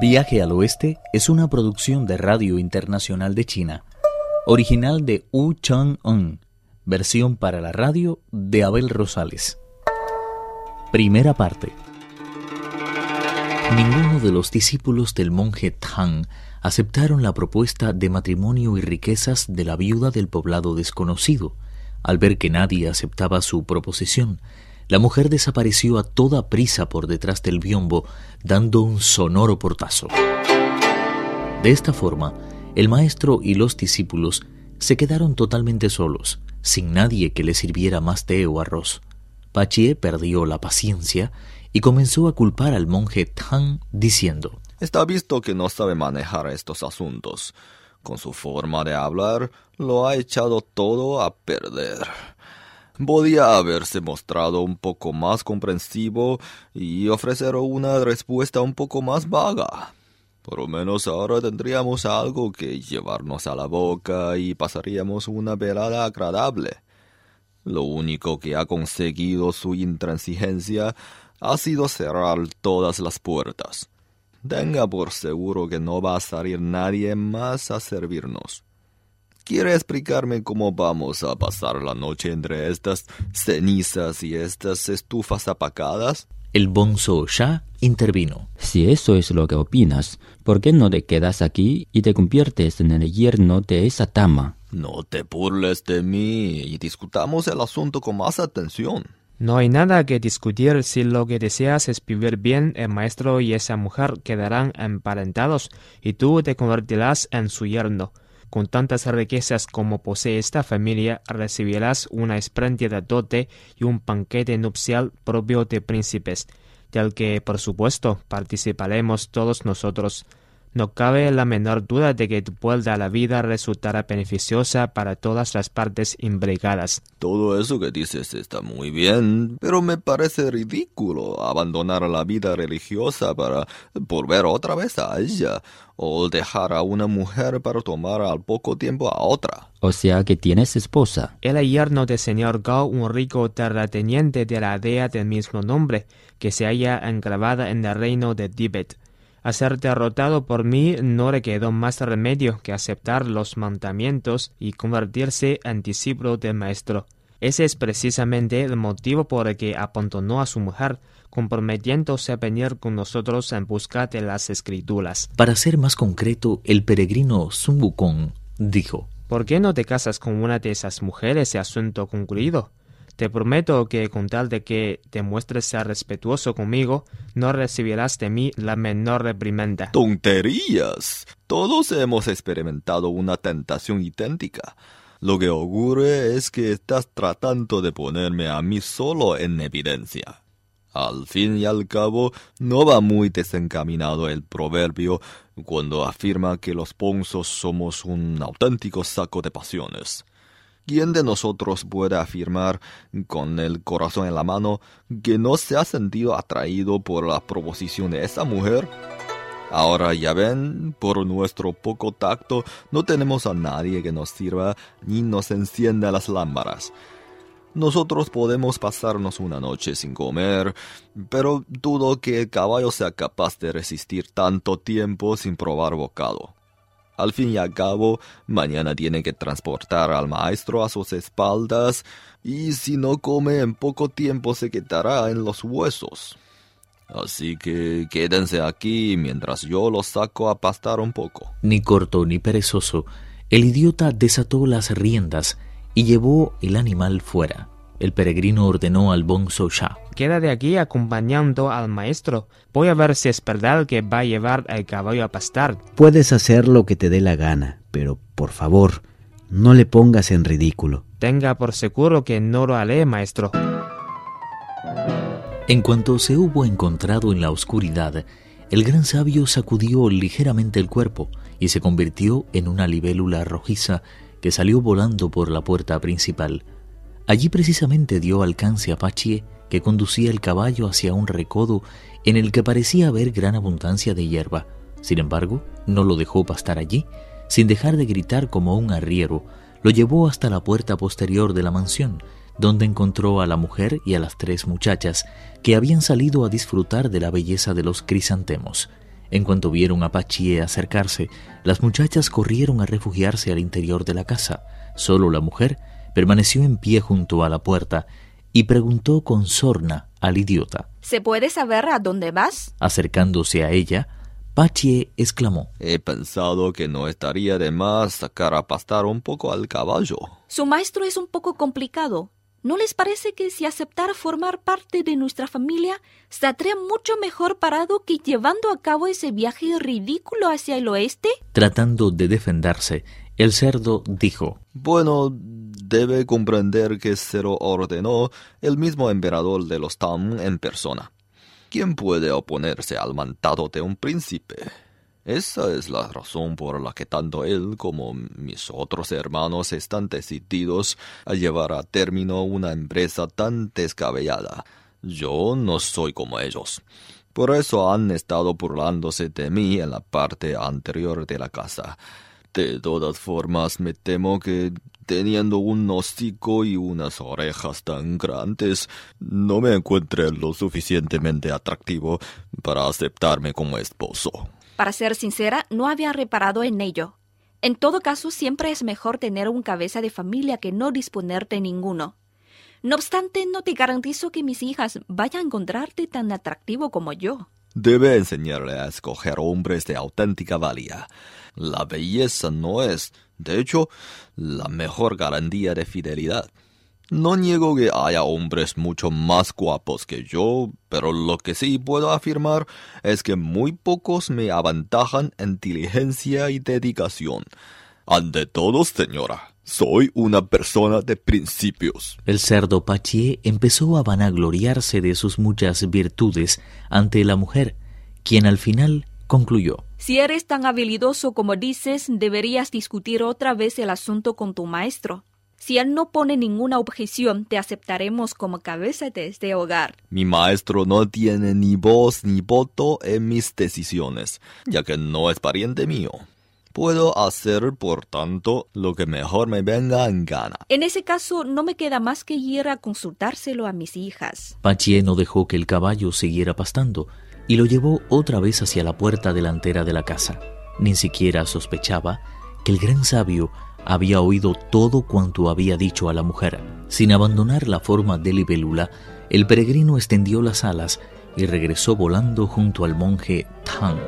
Viaje al Oeste es una producción de Radio Internacional de China, original de Wu Chang-un, versión para la radio de Abel Rosales. Primera parte. Ninguno de los discípulos del monje Tang aceptaron la propuesta de matrimonio y riquezas de la viuda del poblado desconocido. Al ver que nadie aceptaba su proposición, la mujer desapareció a toda prisa por detrás del biombo, dando un sonoro portazo. De esta forma, el maestro y los discípulos se quedaron totalmente solos, sin nadie que les sirviera más té o arroz. Pachie perdió la paciencia y comenzó a culpar al monje Tang diciendo Está visto que no sabe manejar estos asuntos. Con su forma de hablar, lo ha echado todo a perder. Podía haberse mostrado un poco más comprensivo y ofrecer una respuesta un poco más vaga. Por lo menos ahora tendríamos algo que llevarnos a la boca y pasaríamos una velada agradable. Lo único que ha conseguido su intransigencia ha sido cerrar todas las puertas. Tenga por seguro que no va a salir nadie más a servirnos. ¿Quiere explicarme cómo vamos a pasar la noche entre estas cenizas y estas estufas apacadas? El bonzo ya intervino. Si eso es lo que opinas, ¿por qué no te quedas aquí y te conviertes en el yerno de esa tama? No te burles de mí y discutamos el asunto con más atención. No hay nada que discutir si lo que deseas es vivir bien, el maestro y esa mujer quedarán emparentados y tú te convertirás en su yerno. Con tantas riquezas como posee esta familia, recibirás una espléndida dote y un banquete nupcial propio de príncipes, del que, por supuesto, participaremos todos nosotros. No cabe la menor duda de que tu vuelta a la vida resultará beneficiosa para todas las partes imbricadas. Todo eso que dices está muy bien, pero me parece ridículo abandonar la vida religiosa para volver otra vez a ella, o dejar a una mujer para tomar al poco tiempo a otra. O sea que tienes esposa. El yerno del señor Gao, un rico terrateniente de la aldea del mismo nombre, que se halla enclavada en el reino de Tibet. A ser derrotado por mí no le quedó más remedio que aceptar los mandamientos y convertirse en discípulo del maestro. Ese es precisamente el motivo por el que abandonó a su mujer, comprometiéndose a venir con nosotros en busca de las escrituras. Para ser más concreto, el peregrino Sun Wukong dijo: ¿Por qué no te casas con una de esas mujeres y asunto concluido? Te prometo que con tal de que te muestres respetuoso conmigo, no recibirás de mí la menor reprimenda. ¡Tonterías! Todos hemos experimentado una tentación idéntica. Lo que ocurre es que estás tratando de ponerme a mí solo en evidencia. Al fin y al cabo, no va muy desencaminado el proverbio cuando afirma que los ponzos somos un auténtico saco de pasiones. ¿Quién de nosotros puede afirmar con el corazón en la mano que no se ha sentido atraído por la proposición de esa mujer? Ahora ya ven, por nuestro poco tacto no tenemos a nadie que nos sirva ni nos encienda las lámparas. Nosotros podemos pasarnos una noche sin comer, pero dudo que el caballo sea capaz de resistir tanto tiempo sin probar bocado. Al fin y al cabo, mañana tiene que transportar al maestro a sus espaldas y si no come en poco tiempo se quedará en los huesos. Así que quédense aquí mientras yo los saco a pastar un poco. Ni corto ni perezoso, el idiota desató las riendas y llevó el animal fuera. El peregrino ordenó al bonzo Sha. Queda aquí acompañando al maestro. Voy a ver si es verdad que va a llevar el caballo a pastar. Puedes hacer lo que te dé la gana, pero por favor, no le pongas en ridículo. Tenga por seguro que no lo haré, maestro. En cuanto se hubo encontrado en la oscuridad, el gran sabio sacudió ligeramente el cuerpo y se convirtió en una libélula rojiza que salió volando por la puerta principal. Allí precisamente dio alcance a Pachie, que conducía el caballo hacia un recodo en el que parecía haber gran abundancia de hierba. Sin embargo, no lo dejó pastar allí, sin dejar de gritar como un arriero, lo llevó hasta la puerta posterior de la mansión, donde encontró a la mujer y a las tres muchachas que habían salido a disfrutar de la belleza de los crisantemos. En cuanto vieron a Pachie acercarse, las muchachas corrieron a refugiarse al interior de la casa. Solo la mujer permaneció en pie junto a la puerta y preguntó con sorna al idiota. ¿Se puede saber a dónde vas? Acercándose a ella, Pachie exclamó. He pensado que no estaría de más sacar a pastar un poco al caballo. Su maestro es un poco complicado. ¿No les parece que si aceptara formar parte de nuestra familia, estaría mucho mejor parado que llevando a cabo ese viaje ridículo hacia el oeste? Tratando de defenderse, el cerdo dijo Bueno, debe comprender que se lo ordenó el mismo emperador de los Tam en persona. ¿Quién puede oponerse al mandado de un príncipe? Esa es la razón por la que tanto él como mis otros hermanos están decididos a llevar a término una empresa tan descabellada. Yo no soy como ellos. Por eso han estado burlándose de mí en la parte anterior de la casa. De todas formas, me temo que teniendo un hocico y unas orejas tan grandes, no me encuentre lo suficientemente atractivo para aceptarme como esposo. Para ser sincera, no había reparado en ello. En todo caso, siempre es mejor tener un cabeza de familia que no disponer de ninguno. No obstante, no te garantizo que mis hijas vayan a encontrarte tan atractivo como yo. Debe enseñarle a escoger hombres de auténtica valía. La belleza no es, de hecho, la mejor garantía de fidelidad. No niego que haya hombres mucho más guapos que yo, pero lo que sí puedo afirmar es que muy pocos me aventajan en inteligencia y dedicación. Ante todo, señora, soy una persona de principios. El cerdo Pachier empezó a vanagloriarse de sus muchas virtudes ante la mujer, quien al final concluyó. Si eres tan habilidoso como dices, deberías discutir otra vez el asunto con tu maestro. Si él no pone ninguna objeción, te aceptaremos como cabeza de este hogar. Mi maestro no tiene ni voz ni voto en mis decisiones, ya que no es pariente mío. Puedo hacer, por tanto, lo que mejor me venga en gana. En ese caso, no me queda más que ir a consultárselo a mis hijas. Pachie no dejó que el caballo siguiera pastando y lo llevó otra vez hacia la puerta delantera de la casa. Ni siquiera sospechaba que el gran sabio había oído todo cuanto había dicho a la mujer. Sin abandonar la forma de libélula, el peregrino extendió las alas y regresó volando junto al monje Tang.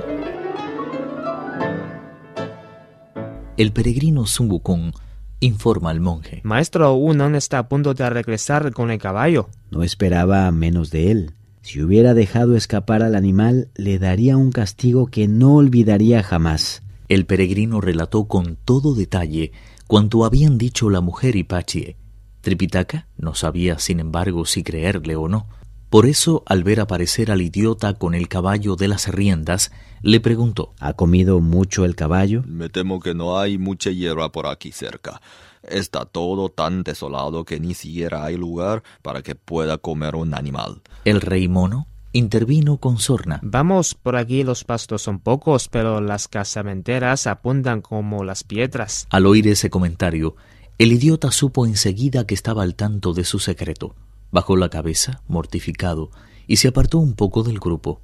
El peregrino Sun Wukong informa al monje. Maestro, Unan está a punto de regresar con el caballo. No esperaba menos de él. Si hubiera dejado escapar al animal, le daría un castigo que no olvidaría jamás. El peregrino relató con todo detalle cuanto habían dicho la mujer y Pachie. Tripitaka no sabía, sin embargo, si creerle o no. Por eso, al ver aparecer al idiota con el caballo de las riendas, le preguntó ¿Ha comido mucho el caballo? Me temo que no hay mucha hierba por aquí cerca. Está todo tan desolado que ni siquiera hay lugar para que pueda comer un animal. El rey mono intervino con sorna. Vamos, por aquí los pastos son pocos, pero las casamenteras apuntan como las piedras. Al oír ese comentario, el idiota supo enseguida que estaba al tanto de su secreto. Bajó la cabeza, mortificado, y se apartó un poco del grupo.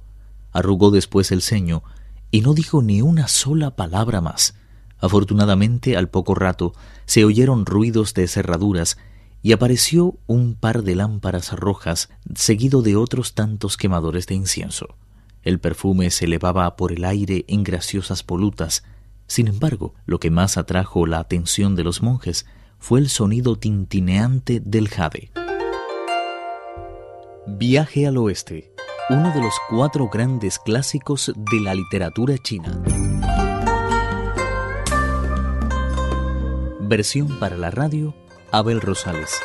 Arrugó después el ceño y no dijo ni una sola palabra más. Afortunadamente, al poco rato, se oyeron ruidos de cerraduras y apareció un par de lámparas rojas seguido de otros tantos quemadores de incienso. El perfume se elevaba por el aire en graciosas volutas. Sin embargo, lo que más atrajo la atención de los monjes fue el sonido tintineante del jade. Viaje al oeste, uno de los cuatro grandes clásicos de la literatura china. Versión para la radio Abel Rosales.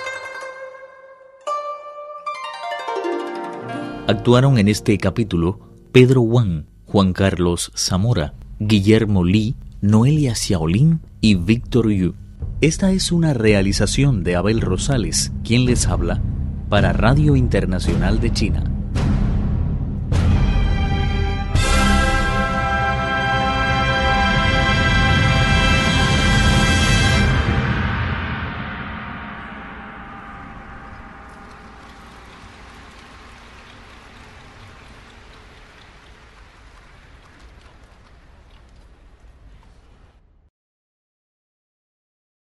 Actuaron en este capítulo Pedro Wang, Juan Carlos Zamora, Guillermo Lee, Noelia Xiaolin y Víctor Yu. Esta es una realización de Abel Rosales, quien les habla, para Radio Internacional de China.